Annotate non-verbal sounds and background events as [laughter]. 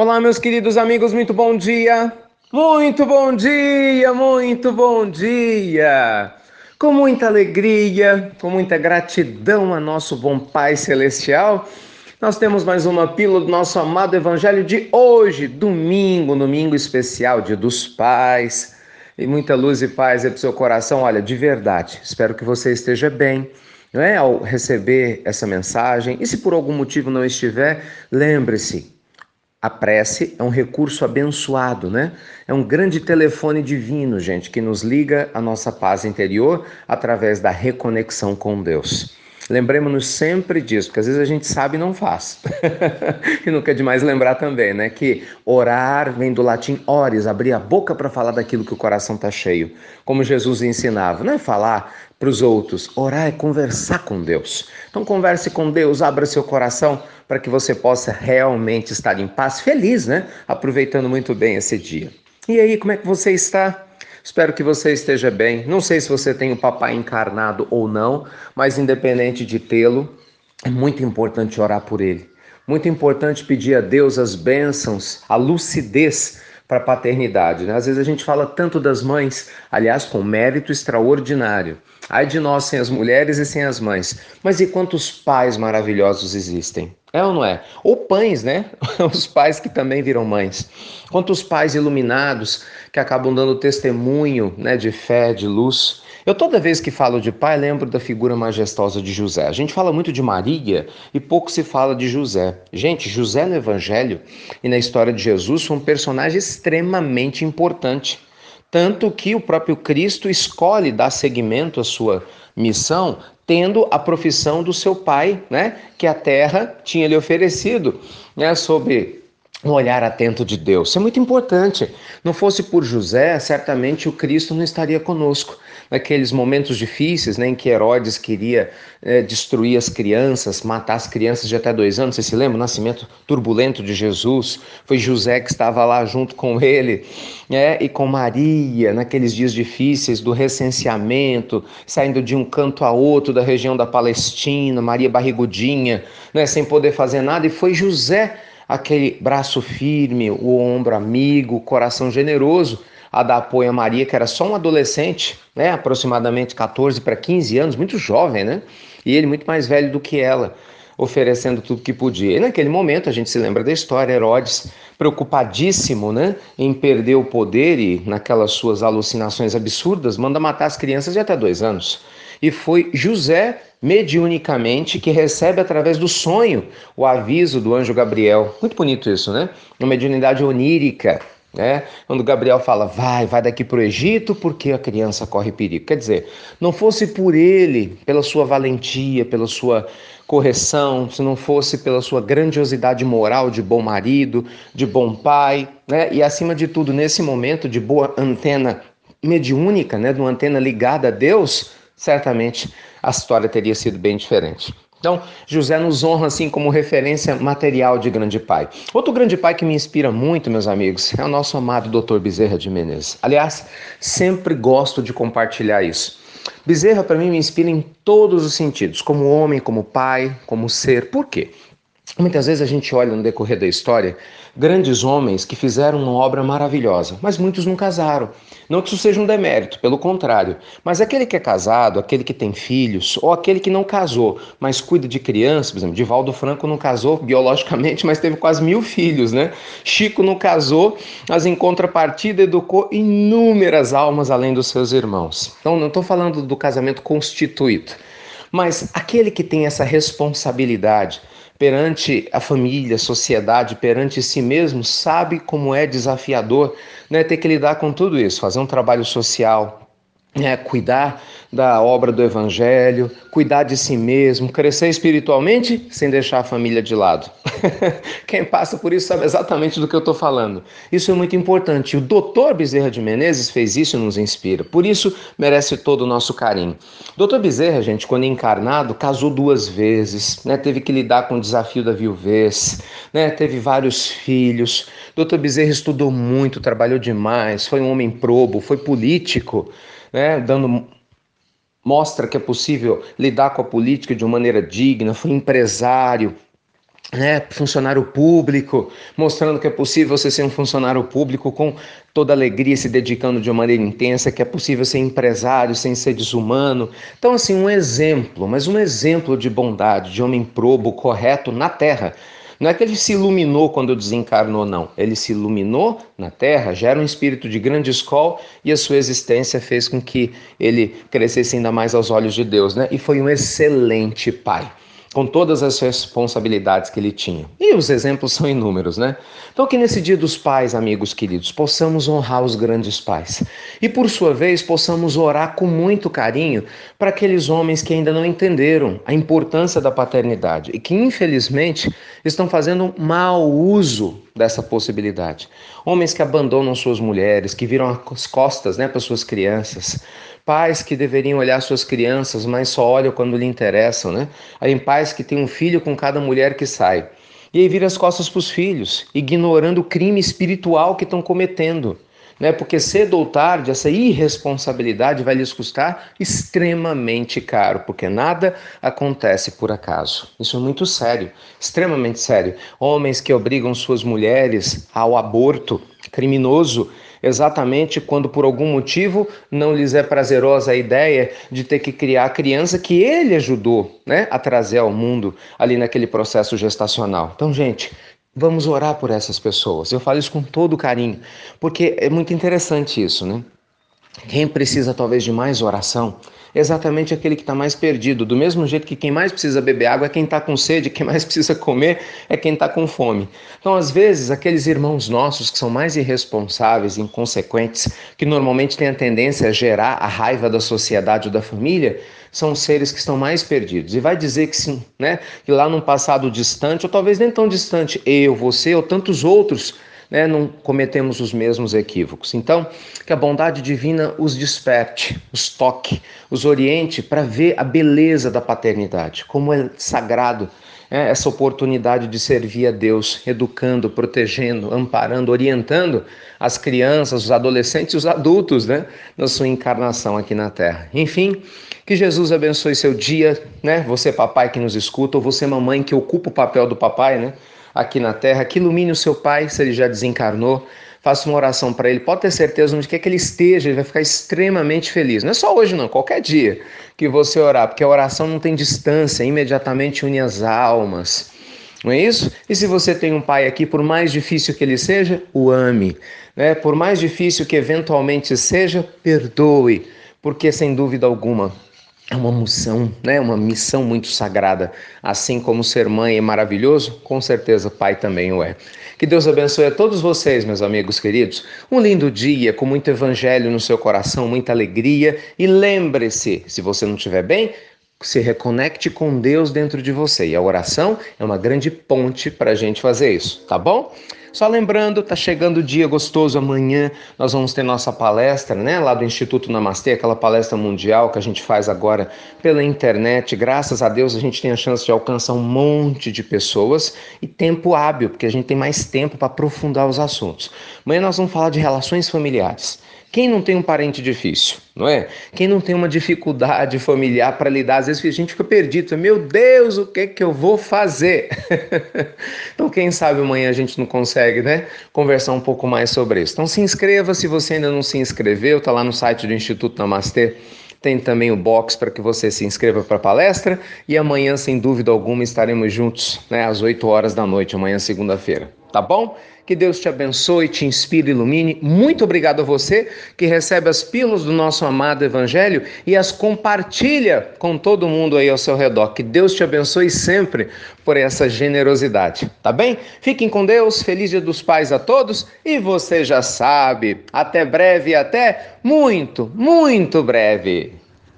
Olá, meus queridos amigos, muito bom dia! Muito bom dia, muito bom dia! Com muita alegria, com muita gratidão a nosso bom Pai Celestial, nós temos mais uma pílula do nosso amado Evangelho de hoje, domingo, domingo especial, Dia dos Pais. E muita luz e paz é para o seu coração. Olha, de verdade, espero que você esteja bem não é? ao receber essa mensagem. E se por algum motivo não estiver, lembre-se, a prece é um recurso abençoado, né? É um grande telefone divino, gente, que nos liga à nossa paz interior através da reconexão com Deus. Lembremos-nos sempre disso, porque às vezes a gente sabe e não faz. [laughs] e nunca é demais lembrar também, né? Que orar vem do latim ores, abrir a boca para falar daquilo que o coração está cheio. Como Jesus ensinava, não é falar para os outros, orar é conversar com Deus. Então converse com Deus, abra seu coração para que você possa realmente estar em paz, feliz, né? Aproveitando muito bem esse dia. E aí, como é que você está? Espero que você esteja bem. Não sei se você tem o papai encarnado ou não, mas independente de tê-lo, é muito importante orar por ele. Muito importante pedir a Deus as bênçãos, a lucidez para a paternidade. Né? Às vezes a gente fala tanto das mães, aliás, com mérito extraordinário. Ai de nós sem as mulheres e sem as mães. Mas e quantos pais maravilhosos existem? É ou não é? Ou pães, né? [laughs] Os pais que também viram mães. Quantos pais iluminados que acabam dando testemunho né, de fé, de luz. Eu toda vez que falo de pai lembro da figura majestosa de José. A gente fala muito de Maria e pouco se fala de José. Gente, José no Evangelho e na história de Jesus foi um personagem extremamente importante. Tanto que o próprio Cristo escolhe dar seguimento à sua missão, tendo a profissão do seu pai, né, que a terra tinha lhe oferecido, né, sob um olhar atento de Deus. Isso é muito importante. Não fosse por José, certamente o Cristo não estaria conosco. Naqueles momentos difíceis né, em que Herodes queria é, destruir as crianças, matar as crianças de até dois anos, você se lembra? O nascimento turbulento de Jesus. Foi José que estava lá junto com ele né, e com Maria, naqueles dias difíceis do recenseamento, saindo de um canto a outro da região da Palestina, Maria barrigudinha, né, sem poder fazer nada. E foi José aquele braço firme, o ombro amigo, o coração generoso a dar apoio a Maria, que era só um adolescente, né, aproximadamente 14 para 15 anos, muito jovem, né? E ele muito mais velho do que ela, oferecendo tudo que podia. E naquele momento, a gente se lembra da história, Herodes, preocupadíssimo, né, em perder o poder e naquelas suas alucinações absurdas, manda matar as crianças de até dois anos. E foi José mediunicamente que recebe através do sonho o aviso do anjo Gabriel. Muito bonito isso, né? Uma mediunidade onírica, né? Quando Gabriel fala, vai, vai daqui para o Egito porque a criança corre perigo. Quer dizer, não fosse por ele, pela sua valentia, pela sua correção, se não fosse pela sua grandiosidade moral de bom marido, de bom pai, né? E acima de tudo, nesse momento de boa antena mediúnica, né? De uma antena ligada a Deus, certamente a história teria sido bem diferente. Então, José nos honra assim como referência material de grande pai. Outro grande pai que me inspira muito, meus amigos, é o nosso amado Dr. Bezerra de Menezes. Aliás, sempre gosto de compartilhar isso. Bezerra para mim me inspira em todos os sentidos, como homem, como pai, como ser. Por quê? Muitas vezes a gente olha no decorrer da história grandes homens que fizeram uma obra maravilhosa, mas muitos não casaram. Não que isso seja um demérito, pelo contrário. Mas aquele que é casado, aquele que tem filhos, ou aquele que não casou, mas cuida de crianças, por exemplo, Divaldo Franco não casou biologicamente, mas teve quase mil filhos, né? Chico não casou, mas em contrapartida educou inúmeras almas além dos seus irmãos. Então não estou falando do casamento constituído, mas aquele que tem essa responsabilidade perante a família, a sociedade, perante si mesmo, sabe como é desafiador né, ter que lidar com tudo isso, fazer um trabalho social, né, cuidar da obra do Evangelho, cuidar de si mesmo, crescer espiritualmente sem deixar a família de lado. [laughs] Quem passa por isso sabe exatamente do que eu estou falando. Isso é muito importante. O doutor Bezerra de Menezes fez isso e nos inspira. Por isso merece todo o nosso carinho. Doutor Bezerra, gente, quando encarnado, casou duas vezes, né? teve que lidar com o desafio da viuvez, né? teve vários filhos. Doutor Bezerra estudou muito, trabalhou demais, foi um homem probo, foi político, né? dando mostra que é possível lidar com a política de uma maneira digna, foi empresário, né, funcionário público, mostrando que é possível você ser um funcionário público com toda alegria, se dedicando de uma maneira intensa, que é possível ser empresário sem ser desumano. Então, assim, um exemplo, mas um exemplo de bondade, de homem probo, correto na terra. Não é que ele se iluminou quando desencarnou, não. Ele se iluminou na terra, já era um espírito de grande escola e a sua existência fez com que ele crescesse ainda mais aos olhos de Deus, né? E foi um excelente pai com todas as responsabilidades que ele tinha. E os exemplos [laughs] são inúmeros, né? Então, que nesse dia dos pais, amigos queridos, possamos honrar os grandes pais. E, por sua vez, possamos orar com muito carinho para aqueles homens que ainda não entenderam a importância da paternidade e que, infelizmente, estão fazendo mau uso dessa possibilidade. Homens que abandonam suas mulheres, que viram as costas né, para suas crianças, pais que deveriam olhar suas crianças, mas só olham quando lhe interessam, né? Aí pais que têm um filho com cada mulher que sai. E aí vira as costas para os filhos, ignorando o crime espiritual que estão cometendo. Né? Porque cedo ou tarde essa irresponsabilidade vai lhes custar extremamente caro, porque nada acontece por acaso. Isso é muito sério, extremamente sério. Homens que obrigam suas mulheres ao aborto criminoso exatamente quando por algum motivo não lhes é prazerosa a ideia de ter que criar a criança que ele ajudou né, a trazer ao mundo ali naquele processo gestacional. Então, gente, vamos orar por essas pessoas. Eu falo isso com todo carinho, porque é muito interessante isso, né? Quem precisa talvez de mais oração exatamente aquele que está mais perdido. Do mesmo jeito que quem mais precisa beber água é quem está com sede, quem mais [laughs] precisa comer é quem está com fome. Então, às vezes, aqueles irmãos nossos que são mais irresponsáveis, inconsequentes, que normalmente têm a tendência a gerar a raiva da sociedade ou da família, são seres que estão mais perdidos. E vai dizer que sim, né? Que lá num passado distante, ou talvez nem tão distante, eu, você ou tantos outros né, não cometemos os mesmos equívocos. Então, que a bondade divina os desperte, os toque, os oriente para ver a beleza da paternidade, como é sagrado é, essa oportunidade de servir a Deus, educando, protegendo, amparando, orientando as crianças, os adolescentes e os adultos né, na sua encarnação aqui na Terra. Enfim, que Jesus abençoe seu dia, né? Você, papai que nos escuta, ou você, mamãe, que ocupa o papel do papai, né? Aqui na terra, que ilumine o seu pai, se ele já desencarnou. Faça uma oração para ele. Pode ter certeza onde quer que ele esteja, ele vai ficar extremamente feliz. Não é só hoje, não, qualquer dia que você orar, porque a oração não tem distância, imediatamente une as almas. Não é isso? E se você tem um pai aqui, por mais difícil que ele seja, o ame. Né? Por mais difícil que eventualmente seja, perdoe. Porque, sem dúvida alguma, é uma missão, né? Uma missão muito sagrada. Assim como ser mãe é maravilhoso, com certeza pai também o é. Que Deus abençoe a todos vocês, meus amigos queridos. Um lindo dia, com muito evangelho no seu coração, muita alegria. E lembre-se, se você não estiver bem, se reconecte com Deus dentro de você. E a oração é uma grande ponte para a gente fazer isso, tá bom? Só lembrando, tá chegando o dia gostoso amanhã, nós vamos ter nossa palestra, né, lá do Instituto Namastê, aquela palestra mundial que a gente faz agora pela internet. Graças a Deus a gente tem a chance de alcançar um monte de pessoas e tempo hábil, porque a gente tem mais tempo para aprofundar os assuntos. Amanhã nós vamos falar de relações familiares. Quem não tem um parente difícil, não é? Quem não tem uma dificuldade familiar para lidar, às vezes a gente fica perdido. Meu Deus, o que é que eu vou fazer? [laughs] então, quem sabe amanhã a gente não consegue, né? Conversar um pouco mais sobre isso. Então, se inscreva se você ainda não se inscreveu, tá lá no site do Instituto Namastê. Tem também o box para que você se inscreva para a palestra e amanhã, sem dúvida alguma, estaremos juntos, né, às 8 horas da noite, amanhã, segunda-feira. Tá bom? Que Deus te abençoe, te inspire, ilumine. Muito obrigado a você que recebe as pílulas do nosso amado Evangelho e as compartilha com todo mundo aí ao seu redor. Que Deus te abençoe sempre por essa generosidade, tá bem? Fiquem com Deus, feliz Dia dos Pais a todos e você já sabe, até breve, até muito, muito breve.